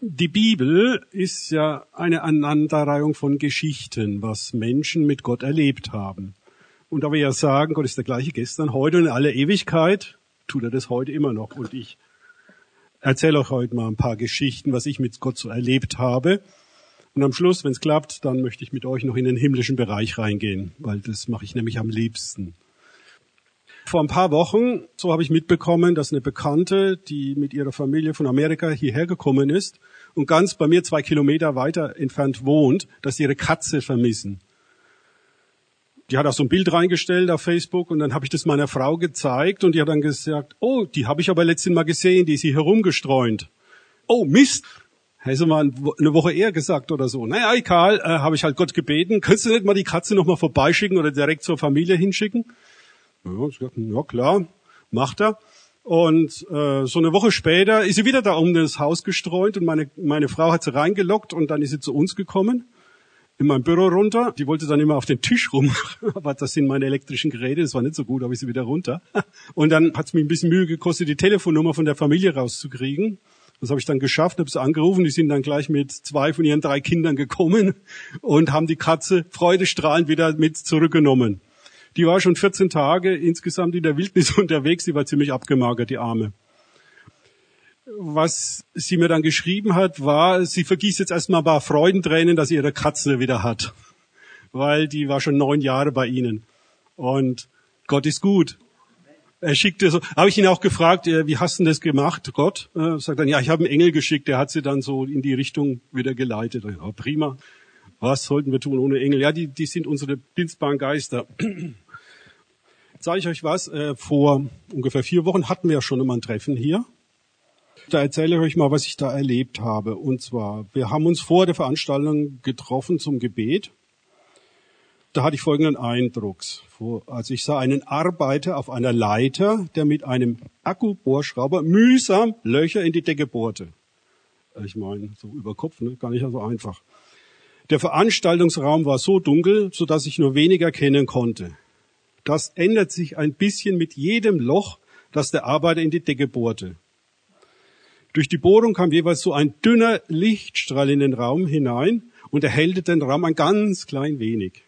Die Bibel ist ja eine Aneinanderreihung von Geschichten, was Menschen mit Gott erlebt haben. Und da wir ja sagen, Gott ist der gleiche gestern, heute und in aller Ewigkeit, tut er das heute immer noch. Und ich erzähle euch heute mal ein paar Geschichten, was ich mit Gott so erlebt habe. Und am Schluss, wenn es klappt, dann möchte ich mit euch noch in den himmlischen Bereich reingehen, weil das mache ich nämlich am liebsten. Vor ein paar Wochen, so habe ich mitbekommen, dass eine Bekannte, die mit ihrer Familie von Amerika hierher gekommen ist und ganz bei mir zwei Kilometer weiter entfernt wohnt, dass sie ihre Katze vermissen. Die hat auch so ein Bild reingestellt auf Facebook und dann habe ich das meiner Frau gezeigt und die hat dann gesagt, oh, die habe ich aber letztens Mal gesehen, die ist hier herumgestreunt. Oh, Mist, Hätte mal eine Woche eher gesagt oder so. Naja, egal, äh, habe ich halt Gott gebeten. Könntest du nicht mal die Katze nochmal vorbeischicken oder direkt zur Familie hinschicken? Ja, klar, macht er. Und äh, so eine Woche später ist sie wieder da um das Haus gestreunt und meine, meine Frau hat sie reingelockt und dann ist sie zu uns gekommen, in mein Büro runter. Die wollte dann immer auf den Tisch rum, aber das sind meine elektrischen Geräte, das war nicht so gut, habe ich sie wieder runter. Und dann hat es mir ein bisschen Mühe gekostet, die Telefonnummer von der Familie rauszukriegen. Das habe ich dann geschafft, habe sie angerufen, die sind dann gleich mit zwei von ihren drei Kindern gekommen und haben die Katze freudestrahlend wieder mit zurückgenommen. Die war schon 14 Tage insgesamt in der Wildnis unterwegs, sie war ziemlich abgemagert, die Arme. Was sie mir dann geschrieben hat, war, sie vergießt jetzt erstmal ein paar Freudentränen, dass sie ihre Katze wieder hat. Weil die war schon neun Jahre bei ihnen. Und Gott ist gut. Er schickte so, habe ich ihn auch gefragt, wie hast du das gemacht, Gott? Äh, sagt dann, ja, ich habe einen Engel geschickt, der hat sie dann so in die Richtung wieder geleitet. Ja, prima. Was sollten wir tun ohne Engel? Ja, die, die sind unsere dienstbaren Geister. Jetzt sage ich euch was, äh, vor ungefähr vier Wochen hatten wir ja schon immer ein Treffen hier. Da erzähle ich euch mal, was ich da erlebt habe. Und zwar, wir haben uns vor der Veranstaltung getroffen zum Gebet. Da hatte ich folgenden Eindruck. Also ich sah einen Arbeiter auf einer Leiter, der mit einem Akkubohrschrauber mühsam Löcher in die Decke bohrte. Ich meine, so über Kopf, ne? gar nicht so einfach. Der Veranstaltungsraum war so dunkel, so dass ich nur wenig erkennen konnte. Das ändert sich ein bisschen mit jedem Loch, das der Arbeiter in die Decke bohrte. Durch die Bohrung kam jeweils so ein dünner Lichtstrahl in den Raum hinein und erhellte den Raum ein ganz klein wenig.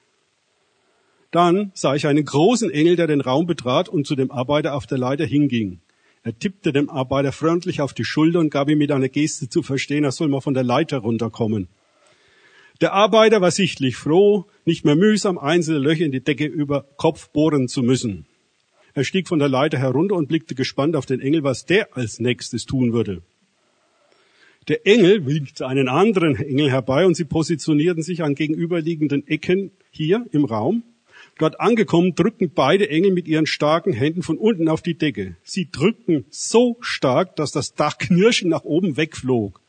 Dann sah ich einen großen Engel, der den Raum betrat und zu dem Arbeiter auf der Leiter hinging. Er tippte dem Arbeiter freundlich auf die Schulter und gab ihm mit einer Geste zu verstehen, er soll mal von der Leiter runterkommen. Der Arbeiter war sichtlich froh, nicht mehr mühsam einzelne Löcher in die Decke über Kopf bohren zu müssen. Er stieg von der Leiter herunter und blickte gespannt auf den Engel, was der als nächstes tun würde. Der Engel winkte einen anderen Engel herbei und sie positionierten sich an gegenüberliegenden Ecken hier im Raum. Dort angekommen, drückten beide Engel mit ihren starken Händen von unten auf die Decke. Sie drückten so stark, dass das Dach knirschend nach oben wegflog.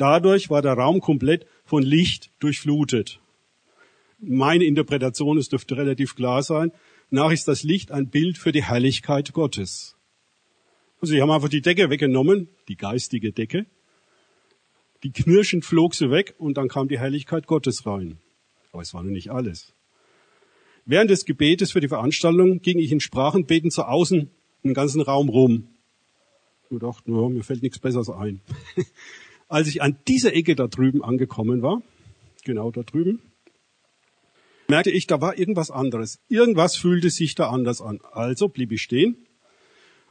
Dadurch war der Raum komplett von Licht durchflutet. Meine Interpretation, es dürfte relativ klar sein, nach ist das Licht ein Bild für die Herrlichkeit Gottes. Also sie haben einfach die Decke weggenommen, die geistige Decke. Die knirschend flog sie weg und dann kam die Herrlichkeit Gottes rein. Aber es war noch nicht alles. Während des Gebetes für die Veranstaltung ging ich in Sprachenbeten zu außen im ganzen Raum rum. Ich dachte, ja, mir fällt nichts Besseres ein. Als ich an dieser Ecke da drüben angekommen war, genau da drüben, merkte ich, da war irgendwas anderes. Irgendwas fühlte sich da anders an. Also blieb ich stehen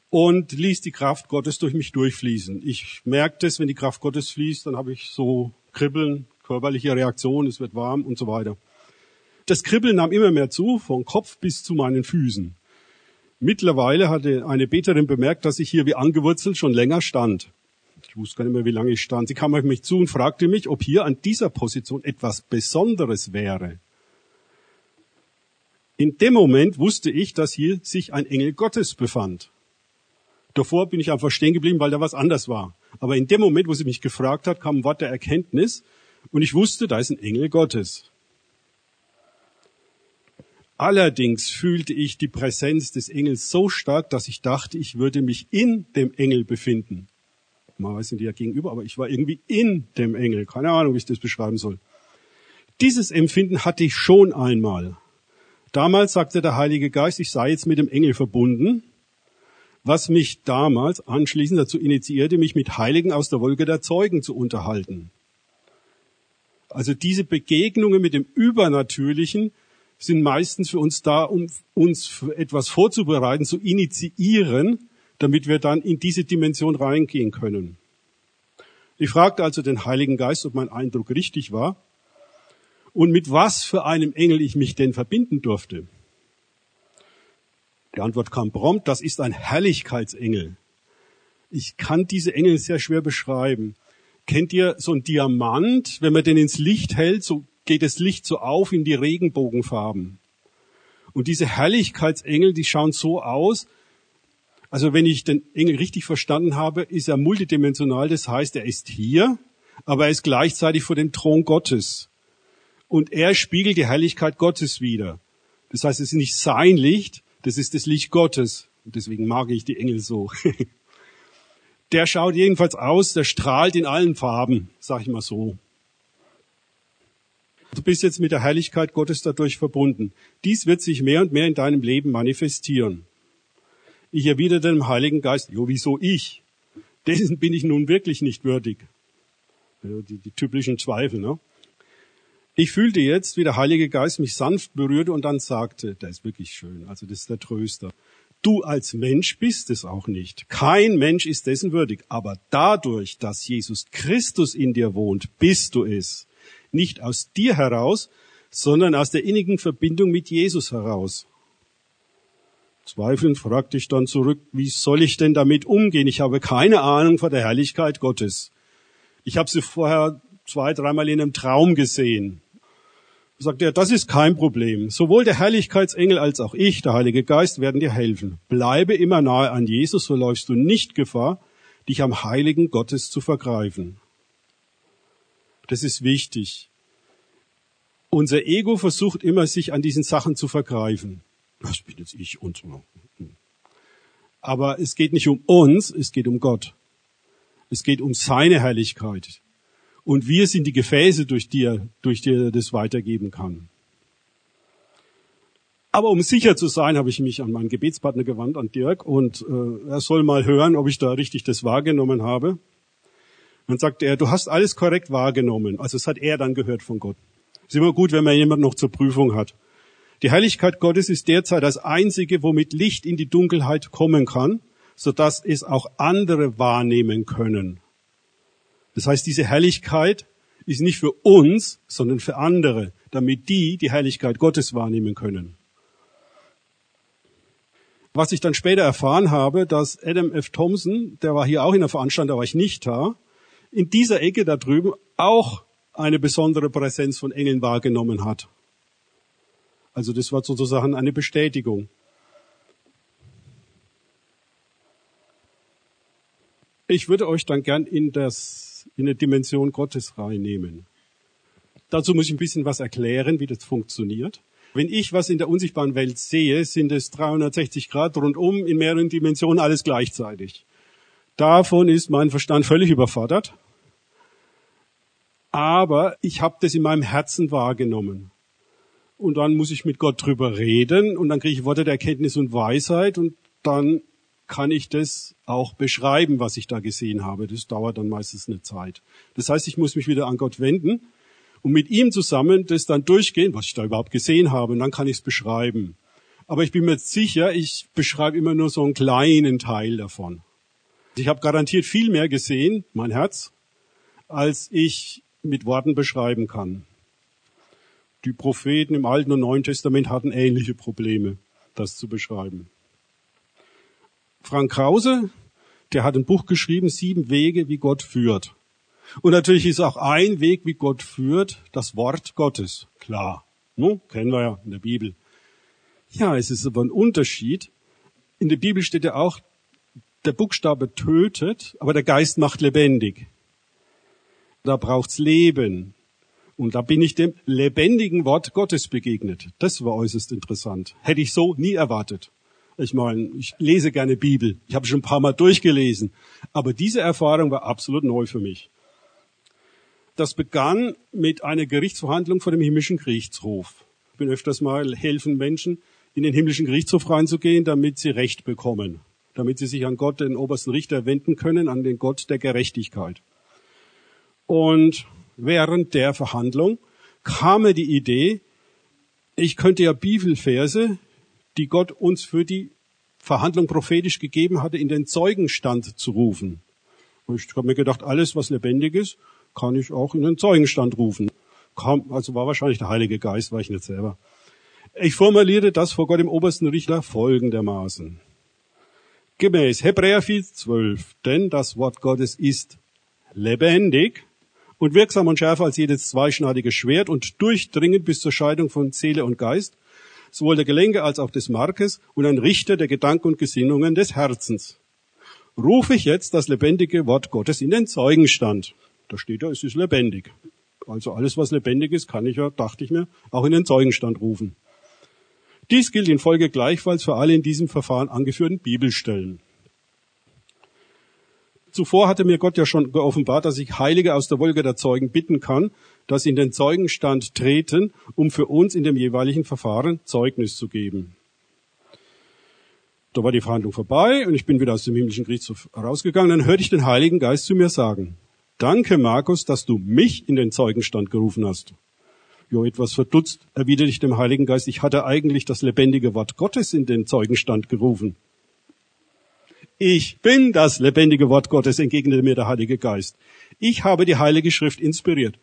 und ließ die Kraft Gottes durch mich durchfließen. Ich merkte es, wenn die Kraft Gottes fließt, dann habe ich so Kribbeln, körperliche Reaktion, es wird warm und so weiter. Das Kribbeln nahm immer mehr zu, vom Kopf bis zu meinen Füßen. Mittlerweile hatte eine Beterin bemerkt, dass ich hier wie angewurzelt schon länger stand. Ich wusste gar nicht mehr, wie lange ich stand. Sie kam auf mich zu und fragte mich, ob hier an dieser Position etwas Besonderes wäre. In dem Moment wusste ich, dass hier sich ein Engel Gottes befand. Davor bin ich einfach stehen geblieben, weil da was anders war. Aber in dem Moment, wo sie mich gefragt hat, kam ein Wort der Erkenntnis und ich wusste, da ist ein Engel Gottes. Allerdings fühlte ich die Präsenz des Engels so stark, dass ich dachte, ich würde mich in dem Engel befinden. Mal sind die ja gegenüber, aber ich war irgendwie in dem Engel. Keine Ahnung, wie ich das beschreiben soll. Dieses Empfinden hatte ich schon einmal. Damals sagte der Heilige Geist, ich sei jetzt mit dem Engel verbunden. was mich damals anschließend dazu initiierte, mich mit Heiligen aus der Wolke der Zeugen zu unterhalten. Also diese Begegnungen mit dem Übernatürlichen sind meistens für uns da, um uns etwas vorzubereiten, zu initiieren, damit wir dann in diese Dimension reingehen können. Ich fragte also den Heiligen Geist, ob mein Eindruck richtig war und mit was für einem Engel ich mich denn verbinden durfte. Die Antwort kam prompt, das ist ein Herrlichkeitsengel. Ich kann diese Engel sehr schwer beschreiben. Kennt ihr so ein Diamant, wenn man den ins Licht hält, so geht das Licht so auf in die Regenbogenfarben. Und diese Herrlichkeitsengel, die schauen so aus, also wenn ich den Engel richtig verstanden habe, ist er multidimensional, das heißt, er ist hier, aber er ist gleichzeitig vor dem Thron Gottes. Und er spiegelt die Herrlichkeit Gottes wieder. Das heißt, es ist nicht sein Licht, das ist das Licht Gottes. Und deswegen mag ich die Engel so. der schaut jedenfalls aus, der strahlt in allen Farben, sag ich mal so. Du bist jetzt mit der Herrlichkeit Gottes dadurch verbunden. Dies wird sich mehr und mehr in deinem Leben manifestieren. Ich erwiderte dem Heiligen Geist, jo, wieso ich? Dessen bin ich nun wirklich nicht würdig. Die, die typischen Zweifel, ne? Ich fühlte jetzt, wie der Heilige Geist mich sanft berührte und dann sagte, der ist wirklich schön, also das ist der Tröster. Du als Mensch bist es auch nicht. Kein Mensch ist dessen würdig. Aber dadurch, dass Jesus Christus in dir wohnt, bist du es nicht aus dir heraus, sondern aus der innigen Verbindung mit Jesus heraus. Zweifelnd fragte ich dann zurück, wie soll ich denn damit umgehen? Ich habe keine Ahnung von der Herrlichkeit Gottes. Ich habe sie vorher zwei, dreimal in einem Traum gesehen. Sagt er, das ist kein Problem. Sowohl der Herrlichkeitsengel als auch ich, der Heilige Geist, werden dir helfen. Bleibe immer nahe an Jesus, so läufst du nicht Gefahr, dich am Heiligen Gottes zu vergreifen. Das ist wichtig. Unser Ego versucht immer, sich an diesen Sachen zu vergreifen. Das bin jetzt ich und so. Aber es geht nicht um uns, es geht um Gott. Es geht um seine Herrlichkeit. Und wir sind die Gefäße, durch die er, durch die er das weitergeben kann. Aber um sicher zu sein, habe ich mich an meinen Gebetspartner gewandt, an Dirk, und äh, er soll mal hören, ob ich da richtig das wahrgenommen habe. Dann sagte er, du hast alles korrekt wahrgenommen. Also es hat er dann gehört von Gott. Ist immer gut, wenn man jemand noch zur Prüfung hat. Die Heiligkeit Gottes ist derzeit das einzige, womit Licht in die Dunkelheit kommen kann, sodass es auch andere wahrnehmen können. Das heißt, diese Herrlichkeit ist nicht für uns, sondern für andere, damit die die Herrlichkeit Gottes wahrnehmen können. Was ich dann später erfahren habe, dass Adam F. Thompson, der war hier auch in der Veranstaltung, da war ich nicht da, in dieser Ecke da drüben auch eine besondere Präsenz von Engeln wahrgenommen hat. Also das war sozusagen eine Bestätigung. Ich würde euch dann gern in, das, in eine Dimension Gottes reinnehmen. Dazu muss ich ein bisschen was erklären, wie das funktioniert. Wenn ich was in der unsichtbaren Welt sehe, sind es 360 Grad rundum in mehreren Dimensionen alles gleichzeitig. Davon ist mein Verstand völlig überfordert. Aber ich habe das in meinem Herzen wahrgenommen. Und dann muss ich mit Gott drüber reden und dann kriege ich Worte der Erkenntnis und Weisheit und dann kann ich das auch beschreiben, was ich da gesehen habe. Das dauert dann meistens eine Zeit. Das heißt, ich muss mich wieder an Gott wenden und mit ihm zusammen das dann durchgehen, was ich da überhaupt gesehen habe, und dann kann ich es beschreiben. Aber ich bin mir sicher, ich beschreibe immer nur so einen kleinen Teil davon. Ich habe garantiert viel mehr gesehen, mein Herz, als ich mit Worten beschreiben kann. Die Propheten im Alten und Neuen Testament hatten ähnliche Probleme, das zu beschreiben. Frank Krause, der hat ein Buch geschrieben, Sieben Wege, wie Gott führt. Und natürlich ist auch ein Weg, wie Gott führt, das Wort Gottes. Klar, ne? kennen wir ja in der Bibel. Ja, es ist aber ein Unterschied. In der Bibel steht ja auch, der Buchstabe tötet, aber der Geist macht lebendig. Da braucht's Leben. Und da bin ich dem lebendigen Wort Gottes begegnet. Das war äußerst interessant. Hätte ich so nie erwartet. Ich meine, ich lese gerne Bibel. Ich habe schon ein paar Mal durchgelesen. Aber diese Erfahrung war absolut neu für mich. Das begann mit einer Gerichtsverhandlung vor dem himmlischen Gerichtshof. Ich bin öfters mal helfen Menschen, in den himmlischen Gerichtshof reinzugehen, damit sie Recht bekommen damit sie sich an Gott, den obersten Richter, wenden können, an den Gott der Gerechtigkeit. Und während der Verhandlung kam mir die Idee, ich könnte ja Bibelverse, die Gott uns für die Verhandlung prophetisch gegeben hatte, in den Zeugenstand zu rufen. Und ich habe mir gedacht, alles, was lebendig ist, kann ich auch in den Zeugenstand rufen. Kam, also war wahrscheinlich der Heilige Geist, war ich nicht selber. Ich formulierte das vor Gott im obersten Richter folgendermaßen. Gemäß Hebräer 4,12, denn das Wort Gottes ist lebendig und wirksam und schärfer als jedes zweischneidige Schwert und durchdringend bis zur Scheidung von Seele und Geist, sowohl der Gelenke als auch des Markes und ein Richter der Gedanken und Gesinnungen des Herzens. Rufe ich jetzt das lebendige Wort Gottes in den Zeugenstand. Da steht ja, es ist lebendig. Also alles, was lebendig ist, kann ich ja, dachte ich mir, auch in den Zeugenstand rufen. Dies gilt in Folge gleichfalls für alle in diesem Verfahren angeführten Bibelstellen. Zuvor hatte mir Gott ja schon geoffenbart, dass ich Heilige aus der Wolke der Zeugen bitten kann, dass sie in den Zeugenstand treten, um für uns in dem jeweiligen Verfahren Zeugnis zu geben. Da war die Verhandlung vorbei und ich bin wieder aus dem himmlischen Gerichtshof rausgegangen. Dann hörte ich den Heiligen Geist zu mir sagen, danke Markus, dass du mich in den Zeugenstand gerufen hast. Jo, etwas verdutzt erwiderte ich dem Heiligen Geist, ich hatte eigentlich das lebendige Wort Gottes in den Zeugenstand gerufen. Ich bin das lebendige Wort Gottes, entgegnete mir der Heilige Geist. Ich habe die Heilige Schrift inspiriert.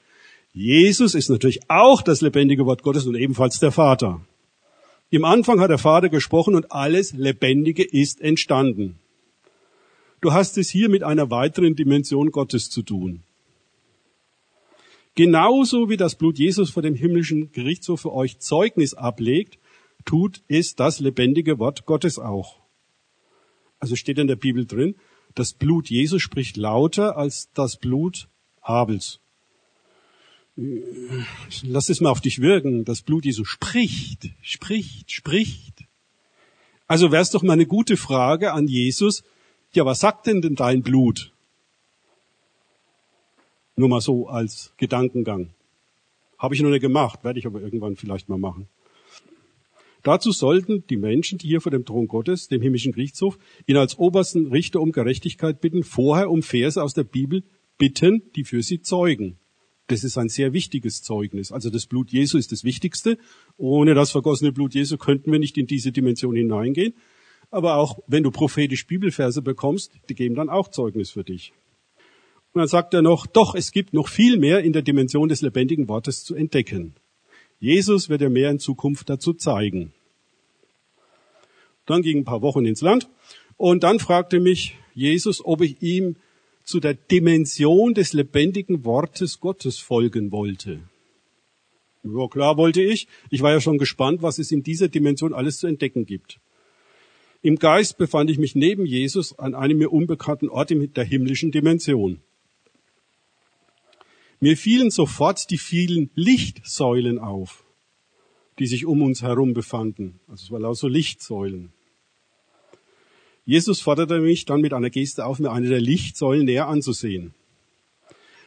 Jesus ist natürlich auch das lebendige Wort Gottes und ebenfalls der Vater. Im Anfang hat der Vater gesprochen und alles Lebendige ist entstanden. Du hast es hier mit einer weiteren Dimension Gottes zu tun. Genauso wie das Blut Jesus vor dem himmlischen Gerichtshof für euch Zeugnis ablegt, tut es das lebendige Wort Gottes auch. Also steht in der Bibel drin, das Blut Jesus spricht lauter als das Blut Abels. Lass es mal auf dich wirken. Das Blut Jesu spricht, spricht, spricht. Also wäre es doch mal eine gute Frage an Jesus. Ja, was sagt denn denn dein Blut? Nur mal so als Gedankengang. Habe ich noch nicht gemacht, werde ich aber irgendwann vielleicht mal machen. Dazu sollten die Menschen, die hier vor dem Thron Gottes, dem himmlischen Gerichtshof, ihn als obersten Richter um Gerechtigkeit bitten, vorher um Verse aus der Bibel bitten, die für sie zeugen. Das ist ein sehr wichtiges Zeugnis. Also das Blut Jesu ist das Wichtigste. Ohne das vergossene Blut Jesu könnten wir nicht in diese Dimension hineingehen. Aber auch wenn du prophetisch Bibelverse bekommst, die geben dann auch Zeugnis für dich. Und dann sagt er noch, doch, es gibt noch viel mehr in der Dimension des lebendigen Wortes zu entdecken. Jesus wird er mehr in Zukunft dazu zeigen. Dann ging ein paar Wochen ins Land und dann fragte mich Jesus, ob ich ihm zu der Dimension des lebendigen Wortes Gottes folgen wollte. Ja, klar wollte ich. Ich war ja schon gespannt, was es in dieser Dimension alles zu entdecken gibt. Im Geist befand ich mich neben Jesus an einem mir unbekannten Ort in der himmlischen Dimension. Mir fielen sofort die vielen Lichtsäulen auf, die sich um uns herum befanden. Also es waren lauter so Lichtsäulen. Jesus forderte mich dann mit einer Geste auf, mir eine der Lichtsäulen näher anzusehen.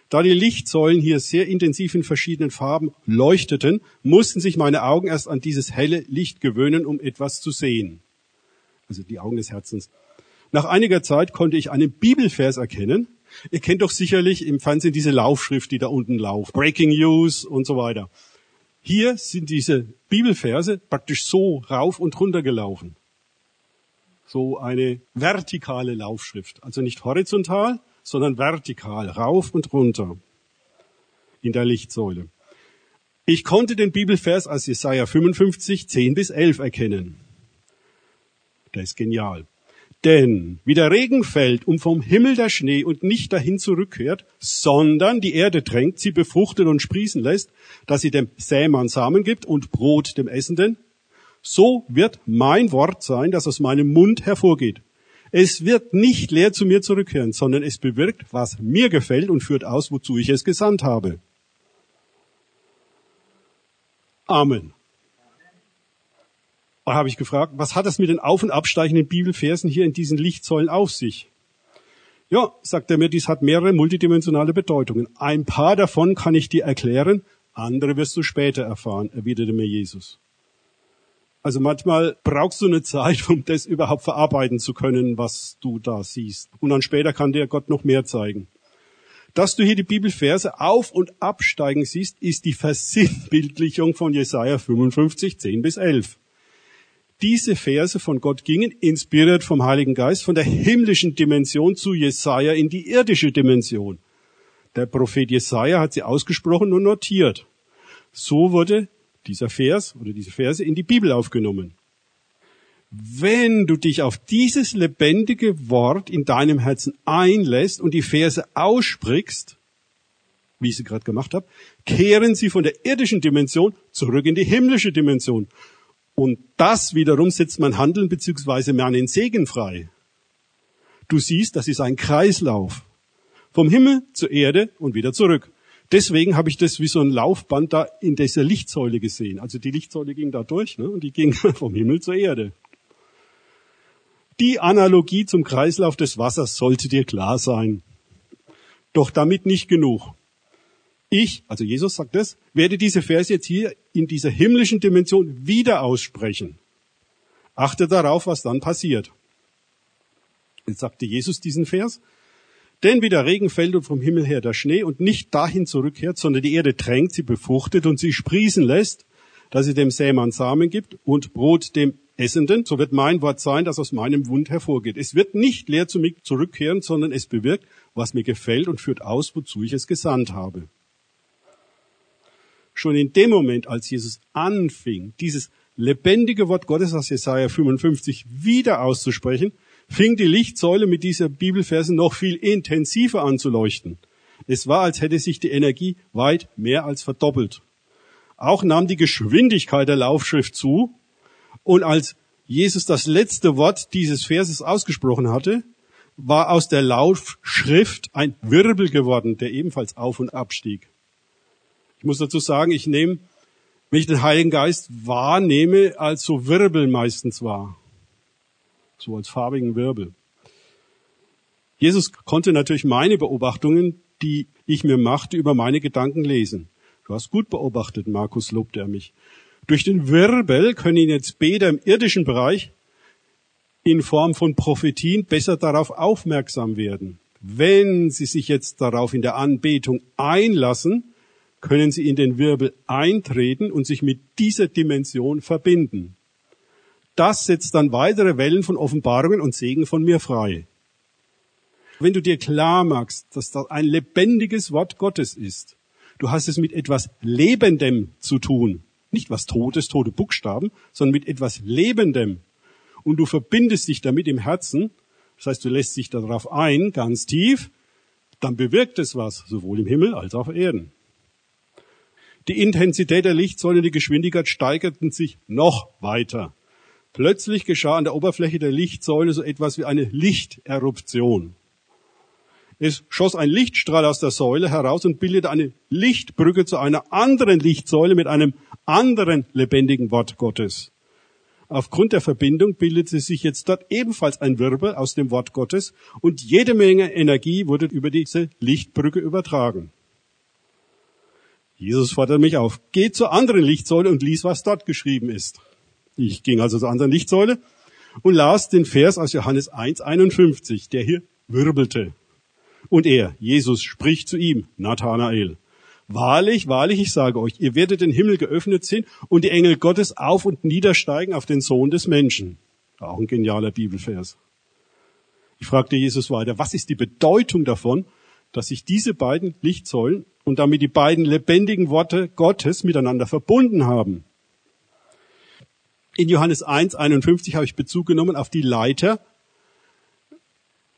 Da die Lichtsäulen hier sehr intensiv in verschiedenen Farben leuchteten, mussten sich meine Augen erst an dieses helle Licht gewöhnen, um etwas zu sehen. Also die Augen des Herzens. Nach einiger Zeit konnte ich einen Bibelvers erkennen, Ihr kennt doch sicherlich im Fernsehen diese Laufschrift, die da unten lauft. Breaking News und so weiter. Hier sind diese Bibelverse praktisch so rauf und runter gelaufen. So eine vertikale Laufschrift. Also nicht horizontal, sondern vertikal, rauf und runter in der Lichtsäule. Ich konnte den Bibelvers als Jesaja 55, 10 bis 11 erkennen. Der ist genial. Denn wie der Regen fällt und vom Himmel der Schnee und nicht dahin zurückkehrt, sondern die Erde drängt, sie befruchtet und sprießen lässt, dass sie dem Sämann Samen gibt und Brot dem Essenden, so wird mein Wort sein, das aus meinem Mund hervorgeht. Es wird nicht leer zu mir zurückkehren, sondern es bewirkt, was mir gefällt und führt aus, wozu ich es gesandt habe. Amen. Da habe ich gefragt, was hat das mit den auf- und absteigenden Bibelversen hier in diesen Lichtsäulen auf sich? Ja, sagt er mir, dies hat mehrere multidimensionale Bedeutungen. Ein paar davon kann ich dir erklären, andere wirst du später erfahren, erwiderte mir Jesus. Also manchmal brauchst du eine Zeit, um das überhaupt verarbeiten zu können, was du da siehst. Und dann später kann dir Gott noch mehr zeigen. Dass du hier die Bibelverse auf und absteigen siehst, ist die Versinnbildlichung von Jesaja 55, 10 bis 11. Diese Verse von Gott gingen, inspiriert vom Heiligen Geist, von der himmlischen Dimension zu Jesaja in die irdische Dimension. Der Prophet Jesaja hat sie ausgesprochen und notiert. So wurde dieser Vers oder diese Verse in die Bibel aufgenommen. Wenn du dich auf dieses lebendige Wort in deinem Herzen einlässt und die Verse aussprichst, wie ich sie gerade gemacht habe, kehren sie von der irdischen Dimension zurück in die himmlische Dimension. Und das wiederum setzt mein Handeln beziehungsweise meinen Segen frei. Du siehst, das ist ein Kreislauf. Vom Himmel zur Erde und wieder zurück. Deswegen habe ich das wie so ein Laufband da in dieser Lichtsäule gesehen. Also die Lichtsäule ging da durch ne? und die ging vom Himmel zur Erde. Die Analogie zum Kreislauf des Wassers sollte dir klar sein. Doch damit nicht genug. Ich, also Jesus sagt das, werde diese Verse jetzt hier in dieser himmlischen Dimension wieder aussprechen. Achte darauf, was dann passiert. Jetzt sagte Jesus diesen Vers. Denn wie der Regen fällt und vom Himmel her der Schnee und nicht dahin zurückkehrt, sondern die Erde tränkt, sie befruchtet und sie sprießen lässt, dass sie dem Sämann Samen gibt und Brot dem Essenden, so wird mein Wort sein, das aus meinem Wund hervorgeht. Es wird nicht leer zu mir zurückkehren, sondern es bewirkt, was mir gefällt und führt aus, wozu ich es gesandt habe. Schon in dem Moment, als Jesus anfing, dieses lebendige Wort Gottes aus Jesaja 55 wieder auszusprechen, fing die Lichtsäule mit dieser Bibelverse noch viel intensiver an zu leuchten. Es war, als hätte sich die Energie weit mehr als verdoppelt. Auch nahm die Geschwindigkeit der Laufschrift zu und als Jesus das letzte Wort dieses Verses ausgesprochen hatte, war aus der Laufschrift ein Wirbel geworden, der ebenfalls auf und abstieg. Ich muss dazu sagen, ich nehme, wenn ich den Heiligen Geist wahrnehme, als so Wirbel meistens wahr. So als farbigen Wirbel. Jesus konnte natürlich meine Beobachtungen, die ich mir machte, über meine Gedanken lesen. Du hast gut beobachtet, Markus lobte er mich. Durch den Wirbel können jetzt Beter im irdischen Bereich in Form von Prophetien besser darauf aufmerksam werden. Wenn sie sich jetzt darauf in der Anbetung einlassen, können sie in den Wirbel eintreten und sich mit dieser Dimension verbinden. Das setzt dann weitere Wellen von Offenbarungen und Segen von mir frei. Wenn du dir klar machst, dass das ein lebendiges Wort Gottes ist, du hast es mit etwas Lebendem zu tun, nicht was Totes, tote Buchstaben, sondern mit etwas Lebendem. Und du verbindest dich damit im Herzen. Das heißt, du lässt dich darauf ein, ganz tief. Dann bewirkt es was, sowohl im Himmel als auch auf Erden. Die Intensität der Lichtsäule, die Geschwindigkeit steigerten sich noch weiter. Plötzlich geschah an der Oberfläche der Lichtsäule so etwas wie eine Lichteruption. Es schoss ein Lichtstrahl aus der Säule heraus und bildete eine Lichtbrücke zu einer anderen Lichtsäule mit einem anderen lebendigen Wort Gottes. Aufgrund der Verbindung bildete sich jetzt dort ebenfalls ein Wirbel aus dem Wort Gottes und jede Menge Energie wurde über diese Lichtbrücke übertragen. Jesus forderte mich auf, geh zur anderen Lichtsäule und lies, was dort geschrieben ist. Ich ging also zur anderen Lichtsäule und las den Vers aus Johannes 1,51, der hier wirbelte. Und er, Jesus, spricht zu ihm, Nathanael, Wahrlich, wahrlich, ich sage euch, ihr werdet den Himmel geöffnet sehen und die Engel Gottes auf und niedersteigen auf den Sohn des Menschen. Auch ein genialer Bibelvers. Ich fragte Jesus weiter, was ist die Bedeutung davon, dass sich diese beiden Lichtsäulen und damit die beiden lebendigen Worte Gottes miteinander verbunden haben? In Johannes 1, 51 habe ich Bezug genommen auf die Leiter,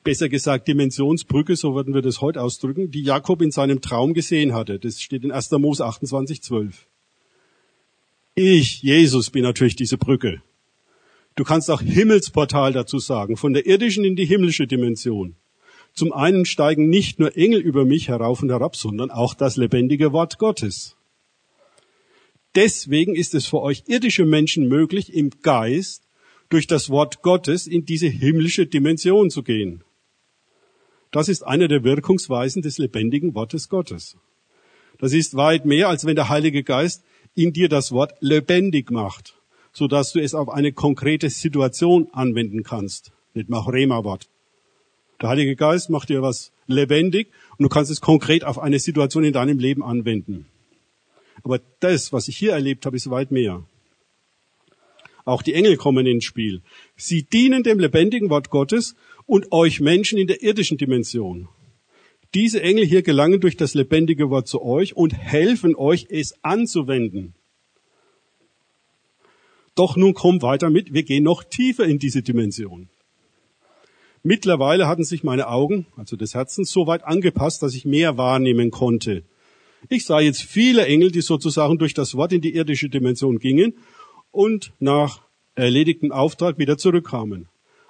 besser gesagt Dimensionsbrücke, so würden wir das heute ausdrücken, die Jakob in seinem Traum gesehen hatte. Das steht in 1. Mose 28, 12. Ich, Jesus, bin natürlich diese Brücke. Du kannst auch Himmelsportal dazu sagen, von der irdischen in die himmlische Dimension. Zum einen steigen nicht nur Engel über mich herauf und herab, sondern auch das lebendige Wort Gottes. Deswegen ist es für euch irdische Menschen möglich, im Geist durch das Wort Gottes in diese himmlische Dimension zu gehen. Das ist eine der Wirkungsweisen des lebendigen Wortes Gottes. Das ist weit mehr, als wenn der Heilige Geist in dir das Wort lebendig macht, so dass du es auf eine konkrete Situation anwenden kannst. Nicht mach Rema-Wort. Der Heilige Geist macht dir was lebendig und du kannst es konkret auf eine Situation in deinem Leben anwenden. Aber das, was ich hier erlebt habe, ist weit mehr. Auch die Engel kommen ins Spiel. Sie dienen dem lebendigen Wort Gottes und euch Menschen in der irdischen Dimension. Diese Engel hier gelangen durch das lebendige Wort zu euch und helfen euch, es anzuwenden. Doch nun komm weiter mit, wir gehen noch tiefer in diese Dimension. Mittlerweile hatten sich meine Augen, also des Herzens, so weit angepasst, dass ich mehr wahrnehmen konnte. Ich sah jetzt viele Engel, die sozusagen durch das Wort in die irdische Dimension gingen und nach erledigtem Auftrag wieder zurückkamen.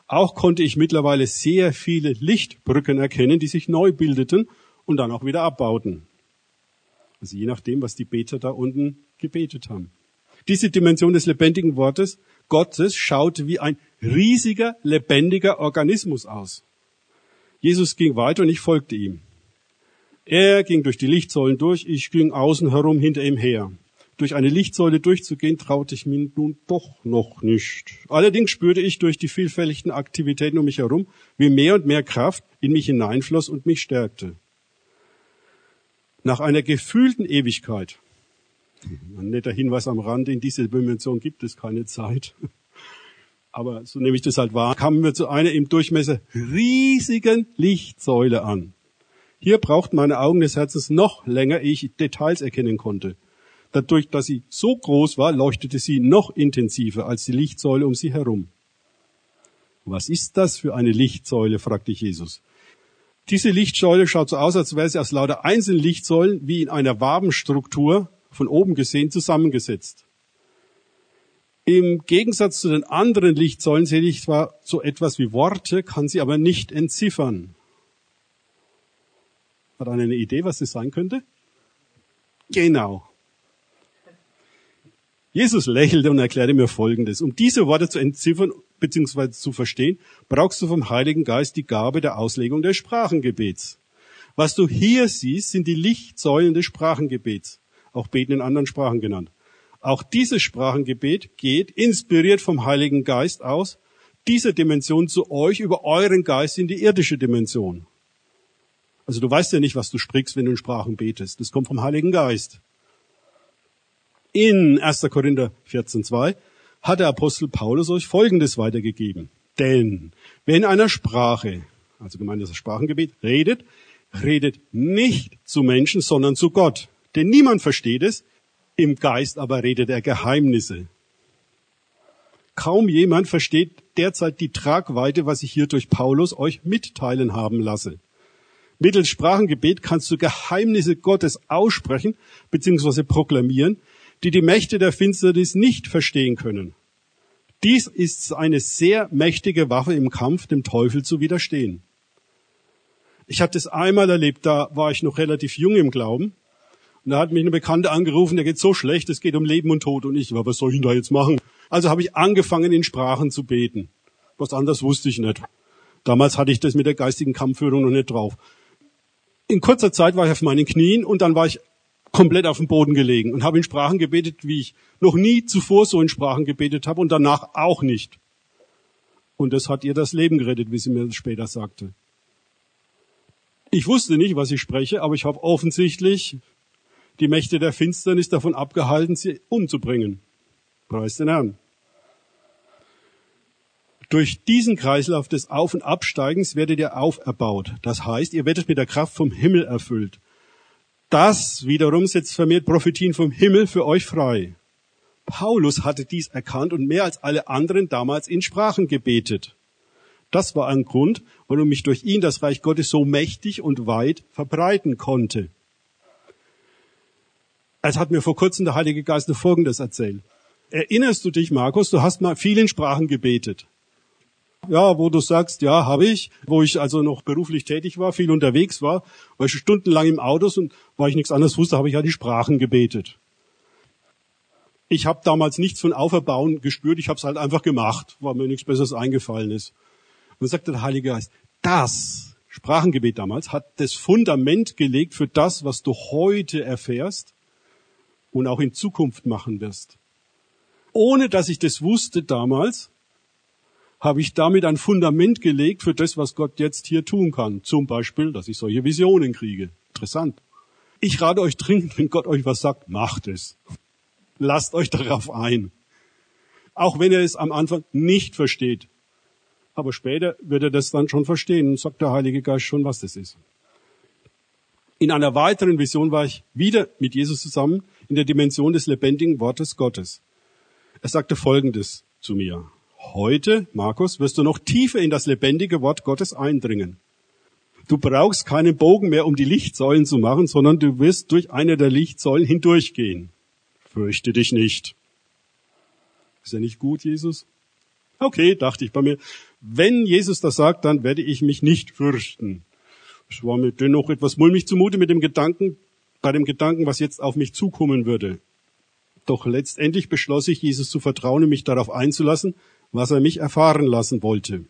Auch konnte ich mittlerweile sehr viele Lichtbrücken erkennen, die sich neu bildeten und dann auch wieder abbauten. Also je nachdem, was die Beter da unten gebetet haben. Diese Dimension des lebendigen Wortes Gottes schaute wie ein riesiger, lebendiger Organismus aus. Jesus ging weiter und ich folgte ihm. Er ging durch die Lichtsäulen durch, ich ging außen herum hinter ihm her. Durch eine Lichtsäule durchzugehen, traute ich mir nun doch noch nicht. Allerdings spürte ich durch die vielfältigen Aktivitäten um mich herum, wie mehr und mehr Kraft in mich hineinfloss und mich stärkte. Nach einer gefühlten Ewigkeit ein netter Hinweis am Rand, in dieser Dimension gibt es keine Zeit. Aber so nehme ich das halt wahr, kamen wir zu einer im Durchmesser riesigen Lichtsäule an. Hier braucht meine Augen des Herzens noch länger, ehe ich Details erkennen konnte. Dadurch, dass sie so groß war, leuchtete sie noch intensiver als die Lichtsäule um sie herum. Was ist das für eine Lichtsäule? fragte ich Jesus. Diese Lichtsäule schaut so aus, als wäre sie aus lauter einzelnen Lichtsäulen wie in einer Wabenstruktur von oben gesehen zusammengesetzt. Im Gegensatz zu den anderen Lichtsäulen sehe ich zwar so etwas wie Worte, kann sie aber nicht entziffern. Hat einer eine Idee, was das sein könnte? Genau. Jesus lächelte und erklärte mir Folgendes. Um diese Worte zu entziffern bzw. zu verstehen, brauchst du vom Heiligen Geist die Gabe der Auslegung des Sprachengebets. Was du hier siehst, sind die Lichtsäulen des Sprachengebets auch Beten in anderen Sprachen genannt. Auch dieses Sprachengebet geht, inspiriert vom Heiligen Geist aus, diese Dimension zu euch über euren Geist in die irdische Dimension. Also du weißt ja nicht, was du sprichst, wenn du in Sprachen betest. Das kommt vom Heiligen Geist. In 1. Korinther 14.2 hat der Apostel Paulus euch Folgendes weitergegeben. Denn wenn einer Sprache, also gemeint das Sprachengebet, redet, redet nicht zu Menschen, sondern zu Gott. Denn niemand versteht es, im Geist aber redet er Geheimnisse. Kaum jemand versteht derzeit die Tragweite, was ich hier durch Paulus euch mitteilen haben lasse. Mittels Sprachengebet kannst du Geheimnisse Gottes aussprechen bzw. proklamieren, die die Mächte der Finsternis nicht verstehen können. Dies ist eine sehr mächtige Waffe im Kampf, dem Teufel zu widerstehen. Ich habe das einmal erlebt, da war ich noch relativ jung im Glauben und da hat mich eine Bekannte angerufen, der geht so schlecht, es geht um Leben und Tod. Und ich, was soll ich denn da jetzt machen? Also habe ich angefangen, in Sprachen zu beten. Was anderes wusste ich nicht. Damals hatte ich das mit der geistigen Kampfführung noch nicht drauf. In kurzer Zeit war ich auf meinen Knien und dann war ich komplett auf dem Boden gelegen und habe in Sprachen gebetet, wie ich noch nie zuvor so in Sprachen gebetet habe und danach auch nicht. Und das hat ihr das Leben gerettet, wie sie mir später sagte. Ich wusste nicht, was ich spreche, aber ich habe offensichtlich die Mächte der Finsternis davon abgehalten, sie umzubringen. Preis den Herrn. Durch diesen Kreislauf des Auf- und Absteigens werdet ihr auferbaut. Das heißt, ihr werdet mit der Kraft vom Himmel erfüllt. Das wiederum setzt vermehrt Prophetien vom Himmel für euch frei. Paulus hatte dies erkannt und mehr als alle anderen damals in Sprachen gebetet. Das war ein Grund, warum mich durch ihn das Reich Gottes so mächtig und weit verbreiten konnte. Es hat mir vor kurzem der Heilige Geist Folgendes erzählt. Erinnerst du dich, Markus, du hast mal vielen Sprachen gebetet. Ja, wo du sagst, ja, habe ich, wo ich also noch beruflich tätig war, viel unterwegs war, war ich stundenlang im Autos und weil ich nichts anderes wusste, habe ich ja die Sprachen gebetet. Ich habe damals nichts von Auferbauen gespürt, ich habe es halt einfach gemacht, weil mir nichts Besseres eingefallen ist. Und sagte der Heilige Geist, das Sprachengebet damals hat das Fundament gelegt für das, was du heute erfährst und auch in Zukunft machen wirst. ohne dass ich das wusste damals, habe ich damit ein Fundament gelegt für das, was Gott jetzt hier tun kann. Zum Beispiel, dass ich solche Visionen kriege. Interessant. Ich rate euch dringend, wenn Gott euch was sagt, macht es. Lasst euch darauf ein. Auch wenn er es am Anfang nicht versteht. Aber später wird er das dann schon verstehen und sagt der Heilige Geist schon, was das ist. In einer weiteren Vision war ich wieder mit Jesus zusammen in der Dimension des lebendigen Wortes Gottes. Er sagte Folgendes zu mir. Heute, Markus, wirst du noch tiefer in das lebendige Wort Gottes eindringen. Du brauchst keinen Bogen mehr, um die Lichtsäulen zu machen, sondern du wirst durch eine der Lichtsäulen hindurchgehen. Fürchte dich nicht. Ist ja nicht gut, Jesus? Okay, dachte ich bei mir. Wenn Jesus das sagt, dann werde ich mich nicht fürchten. Es war mir dennoch etwas mulmig zumute mit dem Gedanken, bei dem Gedanken, was jetzt auf mich zukommen würde. Doch letztendlich beschloss ich, Jesus zu vertrauen und mich darauf einzulassen, was er mich erfahren lassen wollte.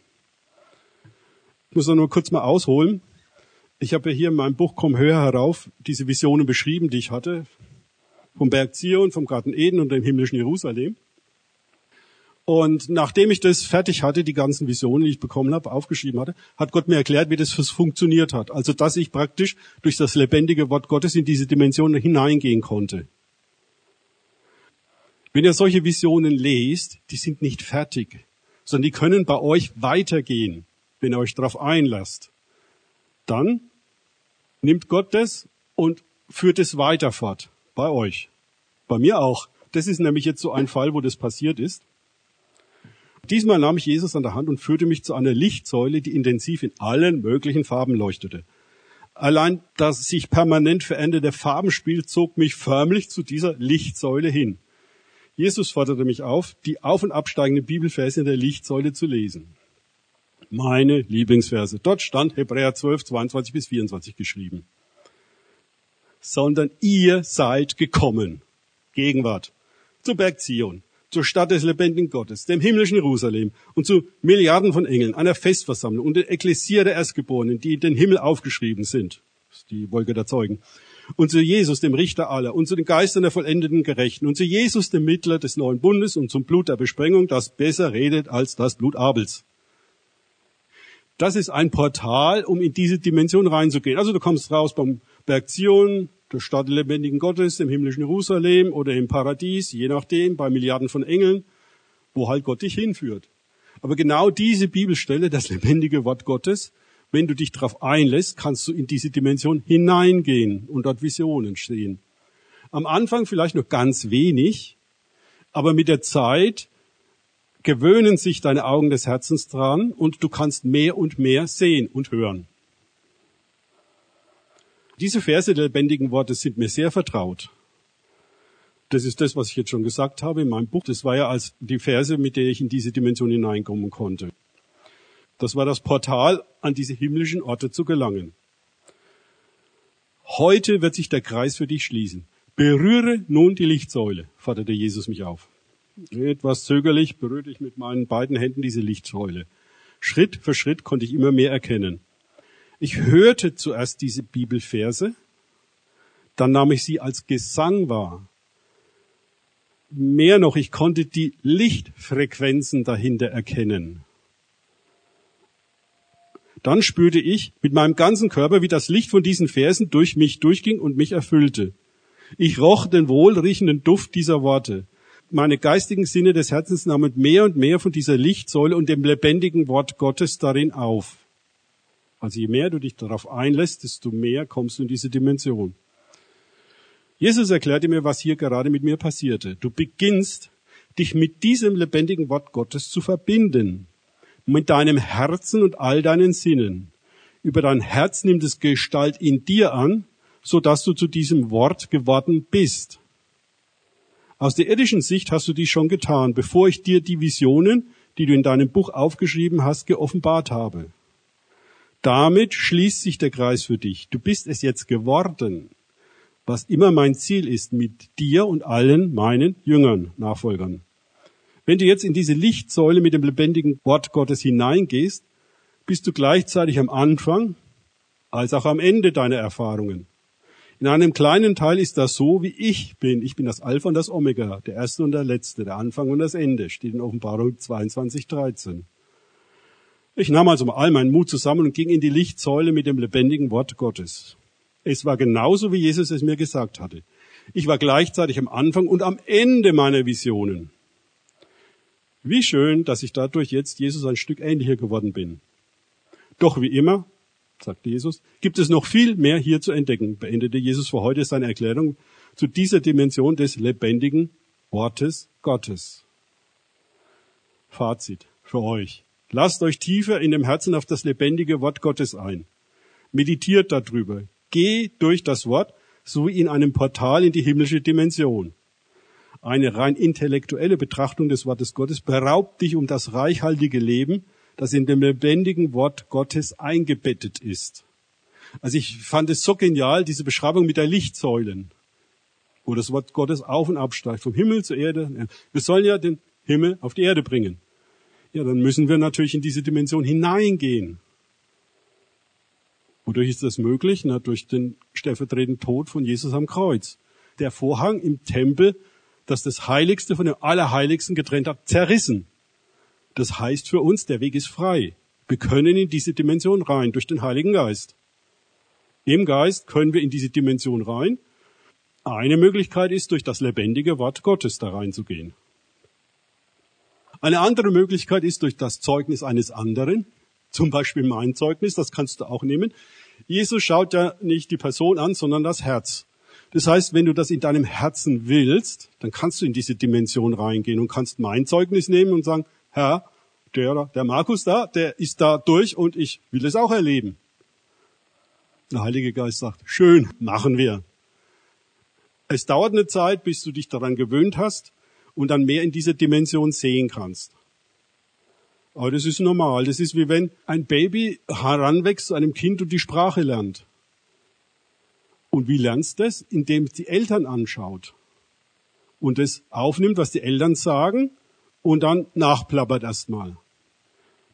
Ich muss nur kurz mal ausholen. Ich habe ja hier in meinem Buch Komm höher herauf diese Visionen beschrieben, die ich hatte. Vom Berg Zion, vom Garten Eden und dem himmlischen Jerusalem. Und nachdem ich das fertig hatte, die ganzen Visionen, die ich bekommen habe, aufgeschrieben hatte, hat Gott mir erklärt, wie das funktioniert hat. Also, dass ich praktisch durch das lebendige Wort Gottes in diese Dimension hineingehen konnte. Wenn ihr solche Visionen lest, die sind nicht fertig, sondern die können bei euch weitergehen, wenn ihr euch darauf einlasst. Dann nimmt Gott das und führt es weiter fort. Bei euch. Bei mir auch. Das ist nämlich jetzt so ein Fall, wo das passiert ist. Diesmal nahm ich Jesus an der Hand und führte mich zu einer Lichtsäule, die intensiv in allen möglichen Farben leuchtete. Allein das sich permanent veränderte Farbenspiel zog mich förmlich zu dieser Lichtsäule hin. Jesus forderte mich auf, die auf- und absteigende Bibelverse in der Lichtsäule zu lesen. Meine Lieblingsverse. Dort stand Hebräer 12, 22 bis 24 geschrieben. Sondern ihr seid gekommen. Gegenwart. Zu Berg Zion, zur Stadt des lebendigen Gottes, dem himmlischen Jerusalem und zu Milliarden von Engeln, einer Festversammlung und der Ekklesia der Erstgeborenen, die in den Himmel aufgeschrieben sind. Das ist die Wolke der Zeugen und zu Jesus, dem Richter aller, und zu den Geistern der vollendeten Gerechten, und zu Jesus, dem Mittler des neuen Bundes, und zum Blut der Besprengung, das besser redet als das Blut Abels. Das ist ein Portal, um in diese Dimension reinzugehen. Also du kommst raus beim Berg Zion, der Stadt lebendigen Gottes, im himmlischen Jerusalem oder im Paradies, je nachdem, bei Milliarden von Engeln, wo halt Gott dich hinführt. Aber genau diese Bibelstelle, das lebendige Wort Gottes, wenn du dich darauf einlässt, kannst du in diese Dimension hineingehen und dort Visionen sehen. Am Anfang vielleicht noch ganz wenig, aber mit der Zeit gewöhnen sich deine Augen des Herzens dran und du kannst mehr und mehr sehen und hören. Diese Verse der lebendigen Worte sind mir sehr vertraut. Das ist das, was ich jetzt schon gesagt habe in meinem Buch. Das war ja als die Verse, mit der ich in diese Dimension hineinkommen konnte. Das war das Portal, an diese himmlischen Orte zu gelangen. Heute wird sich der Kreis für dich schließen. Berühre nun die Lichtsäule, forderte Jesus mich auf. Etwas zögerlich berührte ich mit meinen beiden Händen diese Lichtsäule. Schritt für Schritt konnte ich immer mehr erkennen. Ich hörte zuerst diese Bibelverse, dann nahm ich sie als Gesang wahr. Mehr noch, ich konnte die Lichtfrequenzen dahinter erkennen. Dann spürte ich mit meinem ganzen Körper, wie das Licht von diesen Versen durch mich durchging und mich erfüllte. Ich roch den wohlriechenden Duft dieser Worte. Meine geistigen Sinne des Herzens nahmen mehr und mehr von dieser Lichtsäule und dem lebendigen Wort Gottes darin auf. Also je mehr du dich darauf einlässt, desto mehr kommst du in diese Dimension. Jesus erklärte mir, was hier gerade mit mir passierte. Du beginnst, dich mit diesem lebendigen Wort Gottes zu verbinden mit deinem Herzen und all deinen Sinnen. Über dein Herz nimmt es Gestalt in dir an, so dass du zu diesem Wort geworden bist. Aus der irdischen Sicht hast du dies schon getan, bevor ich dir die Visionen, die du in deinem Buch aufgeschrieben hast, geoffenbart habe. Damit schließt sich der Kreis für dich. Du bist es jetzt geworden, was immer mein Ziel ist mit dir und allen meinen Jüngern, Nachfolgern. Wenn du jetzt in diese Lichtsäule mit dem lebendigen Wort Gottes hineingehst, bist du gleichzeitig am Anfang als auch am Ende deiner Erfahrungen. In einem kleinen Teil ist das so, wie ich bin. Ich bin das Alpha und das Omega, der Erste und der Letzte, der Anfang und das Ende, steht in Offenbarung 22, 13. Ich nahm also all meinen Mut zusammen und ging in die Lichtsäule mit dem lebendigen Wort Gottes. Es war genauso, wie Jesus es mir gesagt hatte. Ich war gleichzeitig am Anfang und am Ende meiner Visionen. Wie schön, dass ich dadurch jetzt Jesus ein Stück ähnlicher geworden bin. Doch wie immer sagt Jesus, gibt es noch viel mehr hier zu entdecken, beendete Jesus für heute seine Erklärung zu dieser Dimension des lebendigen Wortes Gottes. Fazit für euch. Lasst euch tiefer in dem Herzen auf das lebendige Wort Gottes ein. Meditiert darüber. Geh durch das Wort so wie in einem Portal in die himmlische Dimension. Eine rein intellektuelle Betrachtung des Wortes Gottes beraubt dich um das reichhaltige Leben, das in dem lebendigen Wort Gottes eingebettet ist. Also ich fand es so genial, diese Beschreibung mit der Lichtsäulen, wo das Wort Gottes auf und absteigt, vom Himmel zur Erde. Wir sollen ja den Himmel auf die Erde bringen. Ja, dann müssen wir natürlich in diese Dimension hineingehen. Wodurch ist das möglich? Na, durch den stellvertretenden Tod von Jesus am Kreuz. Der Vorhang im Tempel, das das Heiligste von dem Allerheiligsten getrennt hat, zerrissen. Das heißt für uns, der Weg ist frei. Wir können in diese Dimension rein durch den Heiligen Geist. Im Geist können wir in diese Dimension rein. Eine Möglichkeit ist, durch das lebendige Wort Gottes da reinzugehen. Eine andere Möglichkeit ist durch das Zeugnis eines anderen, zum Beispiel mein Zeugnis, das kannst du auch nehmen. Jesus schaut ja nicht die Person an, sondern das Herz. Das heißt, wenn du das in deinem Herzen willst, dann kannst du in diese Dimension reingehen und kannst mein Zeugnis nehmen und sagen, Herr, der, der Markus da, der ist da durch und ich will es auch erleben. Der Heilige Geist sagt, schön, machen wir. Es dauert eine Zeit, bis du dich daran gewöhnt hast und dann mehr in dieser Dimension sehen kannst. Aber das ist normal. Das ist wie wenn ein Baby heranwächst zu einem Kind und die Sprache lernt. Und wie lernst du das? Indem es die Eltern anschaut und es aufnimmt, was die Eltern sagen und dann nachplappert erstmal.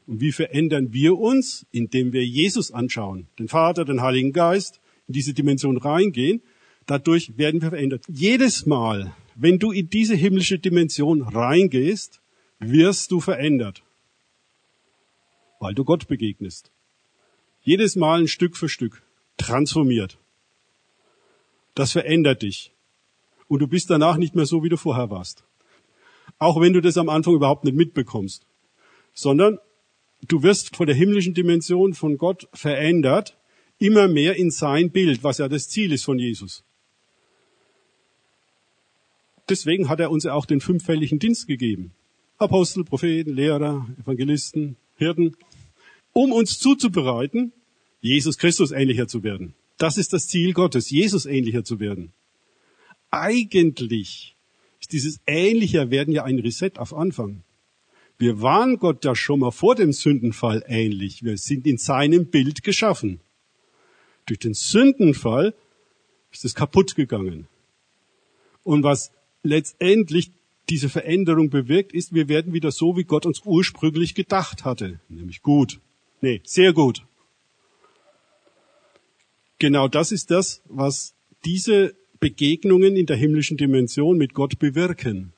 Und wie verändern wir uns, indem wir Jesus anschauen, den Vater, den Heiligen Geist, in diese Dimension reingehen? Dadurch werden wir verändert. Jedes Mal, wenn du in diese himmlische Dimension reingehst, wirst du verändert, weil du Gott begegnest. Jedes Mal ein Stück für Stück, transformiert. Das verändert dich. Und du bist danach nicht mehr so, wie du vorher warst. Auch wenn du das am Anfang überhaupt nicht mitbekommst. Sondern du wirst von der himmlischen Dimension von Gott verändert, immer mehr in sein Bild, was ja das Ziel ist von Jesus. Deswegen hat er uns ja auch den fünffälligen Dienst gegeben. Apostel, Propheten, Lehrer, Evangelisten, Hirten, um uns zuzubereiten, Jesus Christus ähnlicher zu werden. Das ist das Ziel Gottes, Jesus ähnlicher zu werden. Eigentlich ist dieses ähnlicher werden ja ein Reset auf Anfang. Wir waren Gott ja schon mal vor dem Sündenfall ähnlich. Wir sind in seinem Bild geschaffen. Durch den Sündenfall ist es kaputt gegangen. Und was letztendlich diese Veränderung bewirkt, ist, wir werden wieder so, wie Gott uns ursprünglich gedacht hatte. Nämlich gut. Nee, sehr gut. Genau das ist das, was diese Begegnungen in der himmlischen Dimension mit Gott bewirken.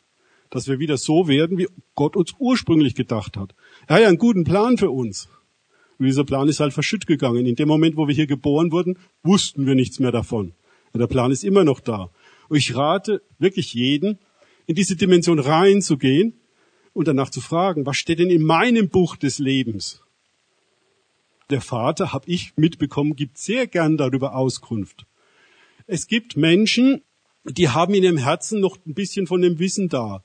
Dass wir wieder so werden, wie Gott uns ursprünglich gedacht hat. Er hat ja einen guten Plan für uns. Und dieser Plan ist halt verschütt gegangen. In dem Moment, wo wir hier geboren wurden, wussten wir nichts mehr davon. Und der Plan ist immer noch da. Und ich rate wirklich jeden, in diese Dimension reinzugehen und danach zu fragen, was steht denn in meinem Buch des Lebens? Der Vater, habe ich mitbekommen, gibt sehr gern darüber Auskunft. Es gibt Menschen, die haben in ihrem Herzen noch ein bisschen von dem Wissen da.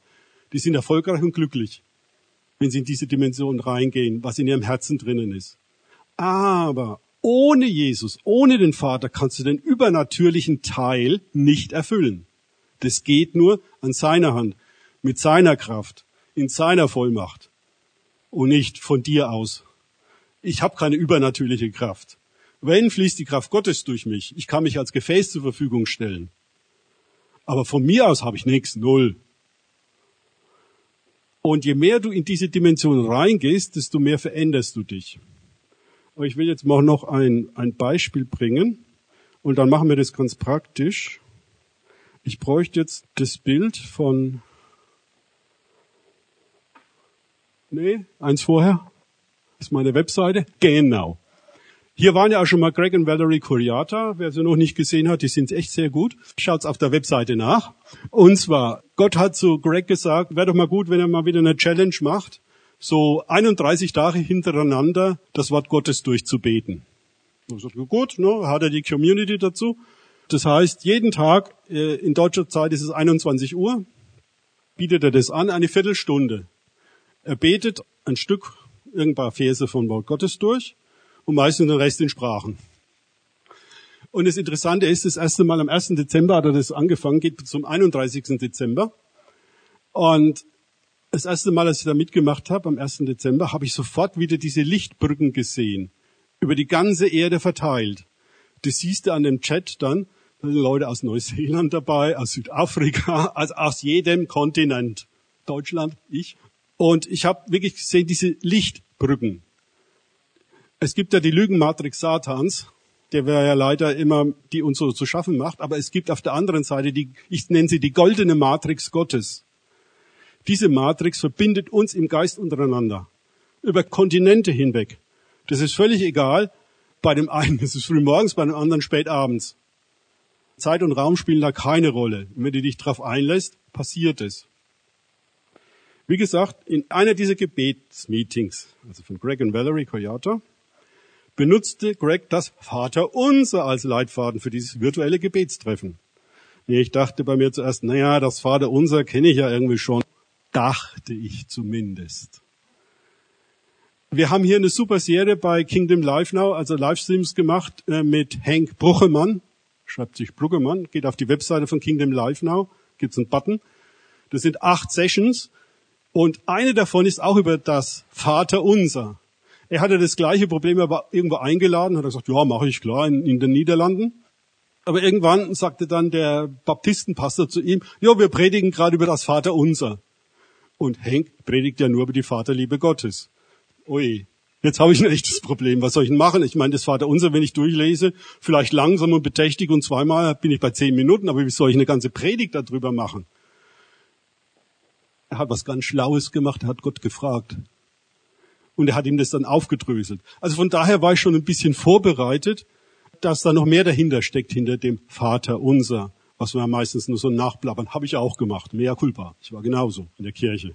Die sind erfolgreich und glücklich, wenn sie in diese Dimension reingehen, was in ihrem Herzen drinnen ist. Aber ohne Jesus, ohne den Vater kannst du den übernatürlichen Teil nicht erfüllen. Das geht nur an seiner Hand, mit seiner Kraft, in seiner Vollmacht und nicht von dir aus. Ich habe keine übernatürliche Kraft. Wenn fließt die Kraft Gottes durch mich. Ich kann mich als Gefäß zur Verfügung stellen. Aber von mir aus habe ich nichts, null. Und je mehr du in diese Dimension reingehst, desto mehr veränderst du dich. Aber ich will jetzt mal noch ein, ein Beispiel bringen Und dann machen wir das ganz praktisch. Ich bräuchte jetzt das Bild von, nee, eins vorher. Ist meine Webseite. Genau. Hier waren ja auch schon mal Greg und Valerie Curiata. Wer sie noch nicht gesehen hat, die sind echt sehr gut. Schaut's auf der Webseite nach. Und zwar, Gott hat zu Greg gesagt, wäre doch mal gut, wenn er mal wieder eine Challenge macht, so 31 Tage hintereinander das Wort Gottes durchzubeten. Sagte, gut, ne, hat er die Community dazu. Das heißt, jeden Tag, äh, in deutscher Zeit ist es 21 Uhr, bietet er das an, eine Viertelstunde. Er betet ein Stück, irgendein Verse von Wort Gottes durch und meistens den Rest in Sprachen. Und das Interessante ist, das erste Mal am 1. Dezember hat er das angefangen, geht zum 31. Dezember. Und das erste Mal, als ich da mitgemacht habe, am 1. Dezember, habe ich sofort wieder diese Lichtbrücken gesehen, über die ganze Erde verteilt. Das siehst du an dem Chat dann, da sind Leute aus Neuseeland dabei, aus Südafrika, also aus jedem Kontinent. Deutschland, ich. Und ich habe wirklich gesehen, diese Lichtbrücken. Es gibt ja die Lügenmatrix Satans, der wäre ja leider immer, die uns so zu schaffen macht, aber es gibt auf der anderen Seite die, ich nenne sie die goldene Matrix Gottes. Diese Matrix verbindet uns im Geist untereinander. Über Kontinente hinweg. Das ist völlig egal. Bei dem einen ist es früh morgens, bei dem anderen spät abends. Zeit und Raum spielen da keine Rolle. Wenn du dich darauf einlässt, passiert es. Wie gesagt, in einer dieser Gebetsmeetings, also von Greg und Valerie Coyata, benutzte Greg das Vaterunser als Leitfaden für dieses virtuelle Gebetstreffen. Ich dachte bei mir zuerst, naja, das Vaterunser kenne ich ja irgendwie schon. Dachte ich zumindest. Wir haben hier eine super Serie bei Kingdom Live Now, also Livestreams gemacht äh, mit Hank Bruchemann. Schreibt sich Bruchemann, geht auf die Webseite von Kingdom Live Now, gibt's einen Button. Das sind acht Sessions und eine davon ist auch über das Vaterunser. Er hatte das gleiche Problem, er war irgendwo eingeladen, hat er gesagt, ja, mache ich klar, in, in den Niederlanden. Aber irgendwann sagte dann der Baptistenpastor zu ihm, ja, wir predigen gerade über das Vaterunser. Und Henk predigt ja nur über die Vaterliebe Gottes. Ui, jetzt habe ich ein echtes Problem. Was soll ich denn machen? Ich meine, das Vaterunser, wenn ich durchlese, vielleicht langsam und beträchtig und zweimal bin ich bei zehn Minuten, aber wie soll ich eine ganze Predigt darüber machen? Er hat was ganz Schlaues gemacht, er hat Gott gefragt und er hat ihm das dann aufgedröselt. Also von daher war ich schon ein bisschen vorbereitet, dass da noch mehr dahinter steckt, hinter dem Vater unser, was wir meistens nur so nachplappern. Habe ich auch gemacht. Mea culpa. Ich war genauso in der Kirche.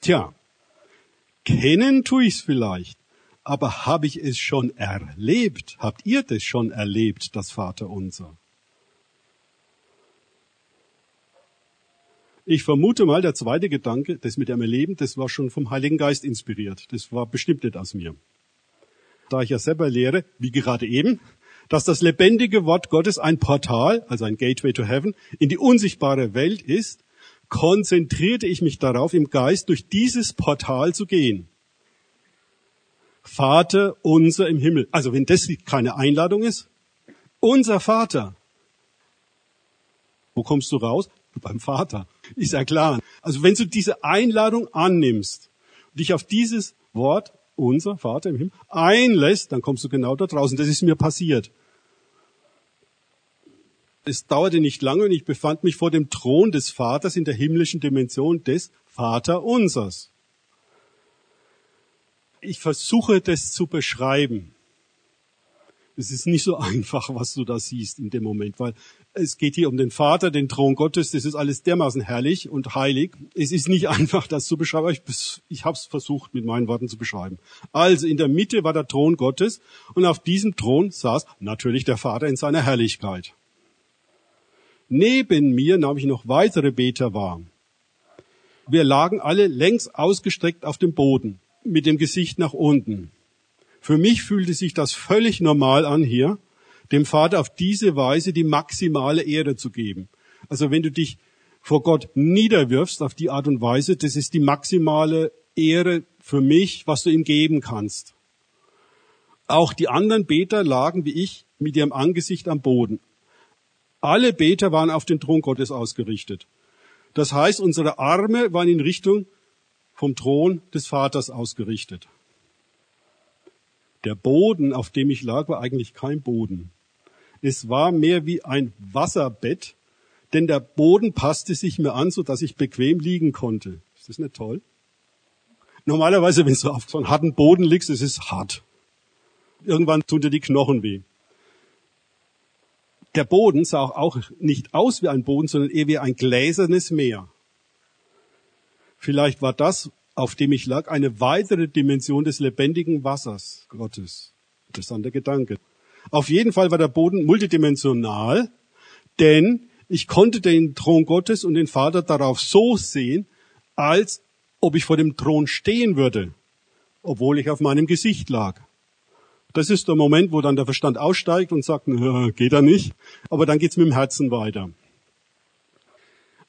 Tja, kennen tue ich es vielleicht, aber habe ich es schon erlebt? Habt ihr das schon erlebt, das Vater unser? Ich vermute mal, der zweite Gedanke, das mit dem Erleben, das war schon vom Heiligen Geist inspiriert. Das war bestimmt nicht aus mir. Da ich ja selber lehre, wie gerade eben, dass das lebendige Wort Gottes ein Portal, also ein Gateway to Heaven, in die unsichtbare Welt ist, konzentrierte ich mich darauf, im Geist durch dieses Portal zu gehen. Vater unser im Himmel. Also wenn das keine Einladung ist, unser Vater. Wo kommst du raus? beim Vater. Ist ja klar. Also wenn du diese Einladung annimmst, dich auf dieses Wort, unser Vater im Himmel, einlässt, dann kommst du genau da draußen. Das ist mir passiert. Es dauerte nicht lange und ich befand mich vor dem Thron des Vaters in der himmlischen Dimension des Vaterunsers. Ich versuche das zu beschreiben. Es ist nicht so einfach, was du da siehst in dem Moment, weil es geht hier um den Vater, den Thron Gottes. Das ist alles dermaßen herrlich und heilig. Es ist nicht einfach, das zu beschreiben. Ich, ich habe es versucht, mit meinen Worten zu beschreiben. Also in der Mitte war der Thron Gottes und auf diesem Thron saß natürlich der Vater in seiner Herrlichkeit. Neben mir nahm ich noch weitere Beter wahr. Wir lagen alle längs ausgestreckt auf dem Boden, mit dem Gesicht nach unten. Für mich fühlte sich das völlig normal an hier, dem Vater auf diese Weise die maximale Ehre zu geben. Also wenn du dich vor Gott niederwirfst auf die Art und Weise, das ist die maximale Ehre für mich, was du ihm geben kannst. Auch die anderen Beter lagen wie ich mit ihrem Angesicht am Boden. Alle Beter waren auf den Thron Gottes ausgerichtet. Das heißt, unsere Arme waren in Richtung vom Thron des Vaters ausgerichtet. Der Boden, auf dem ich lag, war eigentlich kein Boden. Es war mehr wie ein Wasserbett, denn der Boden passte sich mir an, so dass ich bequem liegen konnte. Ist das nicht toll? Normalerweise, wenn du auf so einem harten Boden liegst, es ist hart. Irgendwann tun dir die Knochen weh. Der Boden sah auch nicht aus wie ein Boden, sondern eher wie ein gläsernes Meer. Vielleicht war das, auf dem ich lag, eine weitere Dimension des lebendigen Wassers Gottes. Interessanter Gedanke. Auf jeden Fall war der Boden multidimensional, denn ich konnte den Thron Gottes und den Vater darauf so sehen, als ob ich vor dem Thron stehen würde, obwohl ich auf meinem Gesicht lag. Das ist der Moment, wo dann der Verstand aussteigt und sagt, geht er nicht, aber dann geht's mit dem Herzen weiter.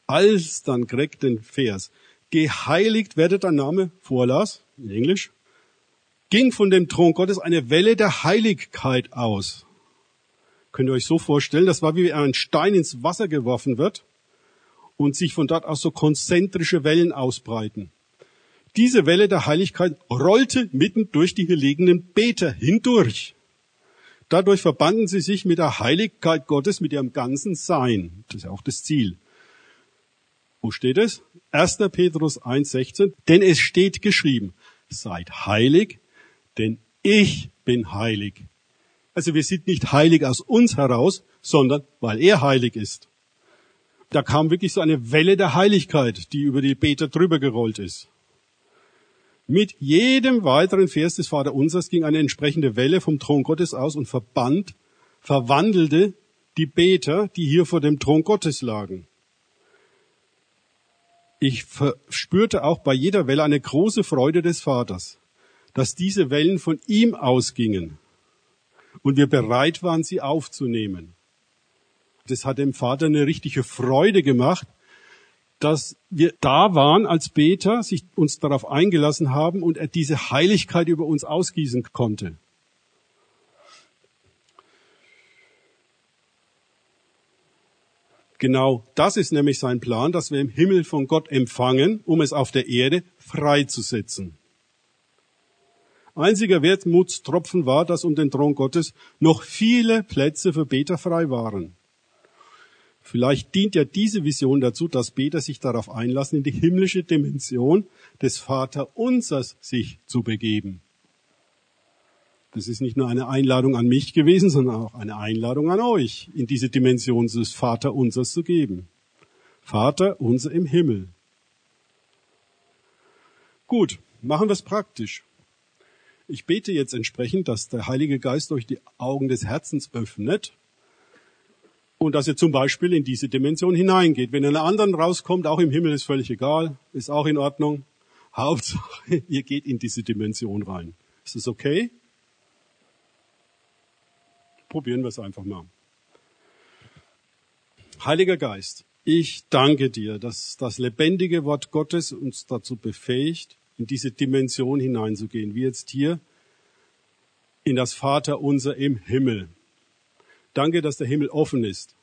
Als dann Greg den Vers, geheiligt werde dein Name, vorlas, in Englisch, ging von dem Thron Gottes eine Welle der Heiligkeit aus. Könnt ihr euch so vorstellen, das war wie ein Stein ins Wasser geworfen wird und sich von dort aus so konzentrische Wellen ausbreiten. Diese Welle der Heiligkeit rollte mitten durch die hier liegenden Beter hindurch. Dadurch verbanden sie sich mit der Heiligkeit Gottes, mit ihrem ganzen Sein. Das ist ja auch das Ziel. Wo steht es? 1. Petrus 1,16. Denn es steht geschrieben, seid heilig, denn ich bin heilig. Also wir sind nicht heilig aus uns heraus, sondern weil er heilig ist. Da kam wirklich so eine Welle der Heiligkeit, die über die Beter drüber gerollt ist. Mit jedem weiteren Vers des Vaterunsers ging eine entsprechende Welle vom Thron Gottes aus und verband, verwandelte die Beter, die hier vor dem Thron Gottes lagen. Ich spürte auch bei jeder Welle eine große Freude des Vaters, dass diese Wellen von ihm ausgingen und wir bereit waren, sie aufzunehmen. Das hat dem Vater eine richtige Freude gemacht, dass wir da waren als Beter, sich uns darauf eingelassen haben und er diese Heiligkeit über uns ausgießen konnte. Genau das ist nämlich sein Plan, dass wir im Himmel von Gott empfangen, um es auf der Erde freizusetzen. Einziger Wertmutstropfen war, dass um den Thron Gottes noch viele Plätze für Beter frei waren. Vielleicht dient ja diese Vision dazu, dass Beter sich darauf einlassen, in die himmlische Dimension des Vaterunsers sich zu begeben. Das ist nicht nur eine Einladung an mich gewesen, sondern auch eine Einladung an euch, in diese Dimension des Vaterunsers zu geben. Vater unser im Himmel. Gut, machen wir es praktisch. Ich bete jetzt entsprechend, dass der Heilige Geist euch die Augen des Herzens öffnet und dass ihr zum Beispiel in diese Dimension hineingeht. Wenn ihr in einer anderen rauskommt, auch im Himmel ist völlig egal, ist auch in Ordnung. Hauptsache, ihr geht in diese Dimension rein. Ist das okay? Probieren wir es einfach mal. Heiliger Geist, ich danke dir, dass das lebendige Wort Gottes uns dazu befähigt, in diese Dimension hineinzugehen, wie jetzt hier in das Vaterunser im Himmel. Danke, dass der Himmel offen ist.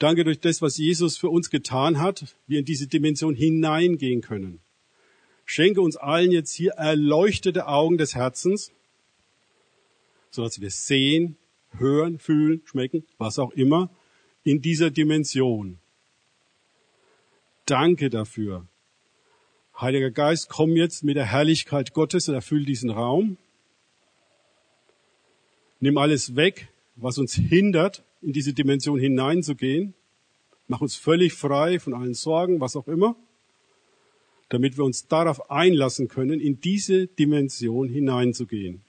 Danke durch das, was Jesus für uns getan hat, wir in diese Dimension hineingehen können. Schenke uns allen jetzt hier erleuchtete Augen des Herzens, sodass wir sehen, hören, fühlen, schmecken, was auch immer, in dieser Dimension. Danke dafür. Heiliger Geist, komm jetzt mit der Herrlichkeit Gottes und erfüll diesen Raum. Nimm alles weg, was uns hindert, in diese Dimension hineinzugehen. Mach uns völlig frei von allen Sorgen, was auch immer, damit wir uns darauf einlassen können, in diese Dimension hineinzugehen.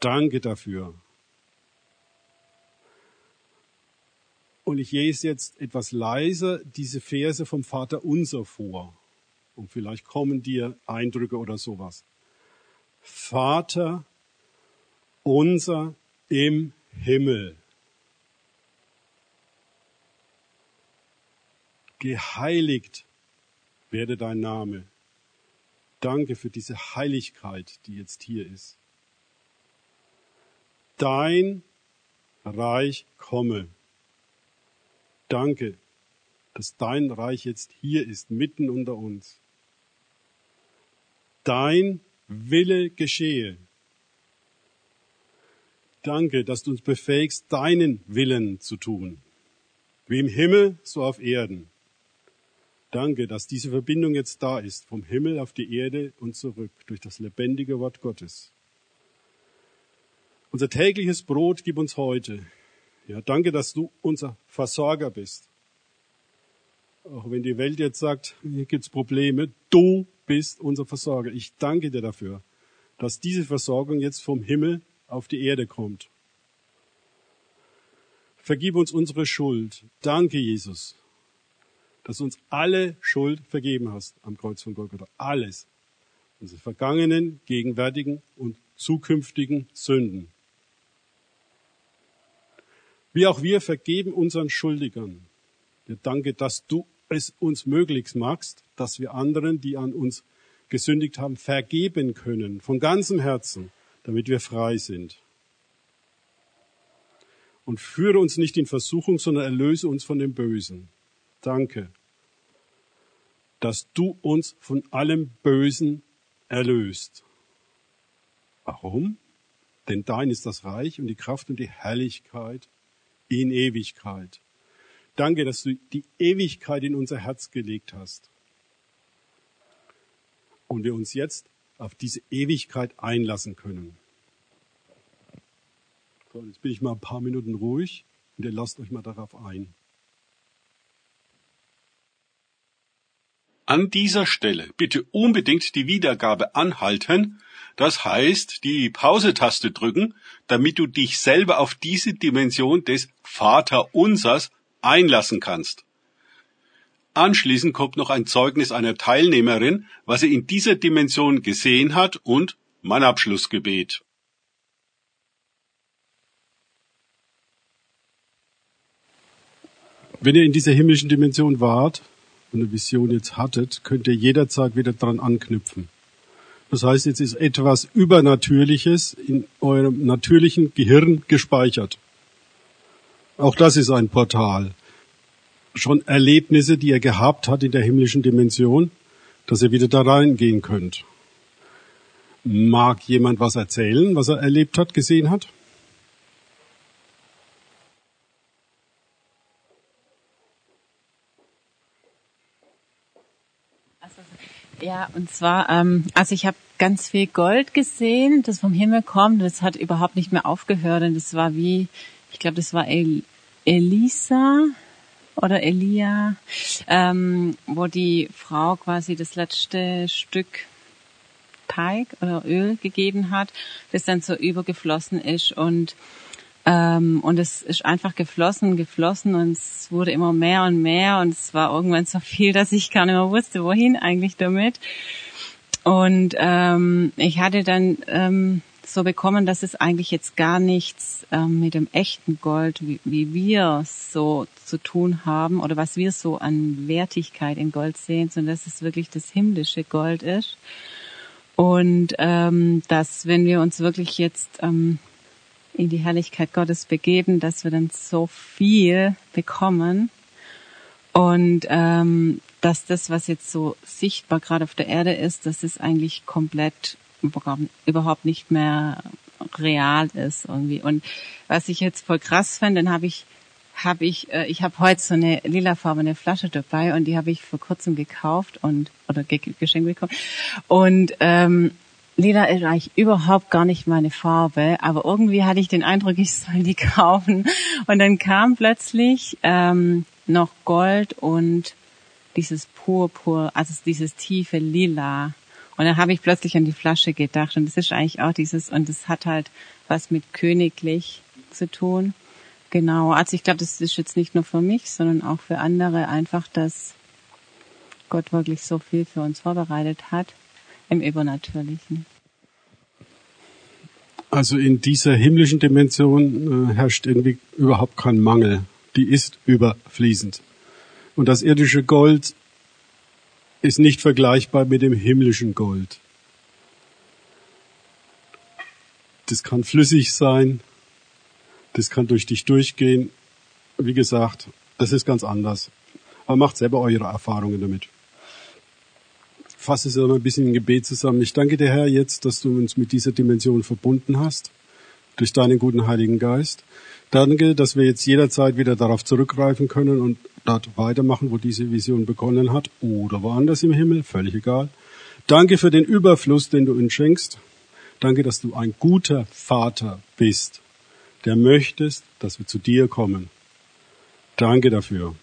Danke dafür. Und ich lese jetzt etwas leiser diese Verse vom Vater unser vor. Und vielleicht kommen dir Eindrücke oder sowas. Vater unser im Himmel. Geheiligt werde dein Name. Danke für diese Heiligkeit, die jetzt hier ist. Dein Reich komme. Danke, dass dein Reich jetzt hier ist, mitten unter uns. Dein Wille geschehe Danke, dass du uns befähigst, deinen Willen zu tun. Wie im Himmel, so auf Erden. Danke, dass diese Verbindung jetzt da ist, vom Himmel auf die Erde und zurück, durch das lebendige Wort Gottes. Unser tägliches Brot gib uns heute. Ja, danke, dass du unser Versorger bist. Auch wenn die Welt jetzt sagt, hier gibt's Probleme, du bist unser Versorger. Ich danke dir dafür, dass diese Versorgung jetzt vom Himmel auf die Erde kommt. Vergib uns unsere Schuld. Danke, Jesus, dass du uns alle Schuld vergeben hast am Kreuz von Golgatha. Alles. Unsere vergangenen, gegenwärtigen und zukünftigen Sünden. Wie auch wir vergeben unseren Schuldigern. Wir danke, dass du es uns möglich machst, dass wir anderen, die an uns gesündigt haben, vergeben können, von ganzem Herzen, damit wir frei sind. Und führe uns nicht in Versuchung, sondern erlöse uns von dem Bösen. Danke, dass du uns von allem Bösen erlöst. Warum? Denn dein ist das Reich und die Kraft und die Herrlichkeit in Ewigkeit. Danke, dass du die Ewigkeit in unser Herz gelegt hast. Und wir uns jetzt auf diese Ewigkeit einlassen können. So, jetzt bin ich mal ein paar Minuten ruhig und ihr lasst euch mal darauf ein. An dieser Stelle bitte unbedingt die Wiedergabe anhalten, das heißt die Pause-Taste drücken, damit du dich selber auf diese Dimension des Vaterunsers einlassen kannst. Anschließend kommt noch ein Zeugnis einer Teilnehmerin, was sie in dieser Dimension gesehen hat und mein Abschlussgebet. Wenn ihr in dieser himmlischen Dimension wart, eine Vision jetzt hattet, könnt ihr jederzeit wieder dran anknüpfen. Das heißt, jetzt ist etwas Übernatürliches in eurem natürlichen Gehirn gespeichert. Auch das ist ein Portal. Schon Erlebnisse, die ihr gehabt habt in der himmlischen Dimension, dass ihr wieder da reingehen könnt. Mag jemand was erzählen, was er erlebt hat, gesehen hat? Ja, und zwar, ähm, also ich habe ganz viel Gold gesehen, das vom Himmel kommt. Das hat überhaupt nicht mehr aufgehört und das war wie, ich glaube, das war El Elisa oder Elia, ähm, wo die Frau quasi das letzte Stück Teig oder Öl gegeben hat, das dann so übergeflossen ist und ähm, und es ist einfach geflossen, geflossen und es wurde immer mehr und mehr und es war irgendwann so viel, dass ich gar nicht mehr wusste, wohin eigentlich damit. Und ähm, ich hatte dann ähm, so bekommen, dass es eigentlich jetzt gar nichts ähm, mit dem echten Gold, wie, wie wir so zu tun haben oder was wir so an Wertigkeit in Gold sehen, sondern dass es wirklich das himmlische Gold ist. Und ähm, dass wenn wir uns wirklich jetzt ähm, in die Herrlichkeit Gottes begeben, dass wir dann so viel bekommen und ähm, dass das, was jetzt so sichtbar gerade auf der Erde ist, dass es eigentlich komplett überhaupt nicht mehr real ist irgendwie. Und was ich jetzt voll krass fand, dann habe ich habe ich äh, ich habe heute so eine lilafarbene Flasche dabei und die habe ich vor kurzem gekauft und oder ge geschenkt bekommen und ähm, Lila ist eigentlich überhaupt gar nicht meine Farbe, aber irgendwie hatte ich den Eindruck, ich soll die kaufen. Und dann kam plötzlich ähm, noch Gold und dieses Purpur, also dieses tiefe Lila. Und dann habe ich plötzlich an die Flasche gedacht und das ist eigentlich auch dieses, und das hat halt was mit königlich zu tun. Genau, also ich glaube, das ist jetzt nicht nur für mich, sondern auch für andere einfach, dass Gott wirklich so viel für uns vorbereitet hat im Übernatürlichen. Also in dieser himmlischen Dimension äh, herrscht irgendwie überhaupt kein Mangel. Die ist überfließend. Und das irdische Gold ist nicht vergleichbar mit dem himmlischen Gold. Das kann flüssig sein, das kann durch dich durchgehen. Wie gesagt, das ist ganz anders. Aber macht selber eure Erfahrungen damit fasse es aber ein bisschen im Gebet zusammen. Ich danke dir, Herr, jetzt, dass du uns mit dieser Dimension verbunden hast, durch deinen guten Heiligen Geist. Danke, dass wir jetzt jederzeit wieder darauf zurückgreifen können und dort weitermachen, wo diese Vision begonnen hat oder woanders im Himmel, völlig egal. Danke für den Überfluss, den du uns schenkst. Danke, dass du ein guter Vater bist, der möchtest, dass wir zu dir kommen. Danke dafür.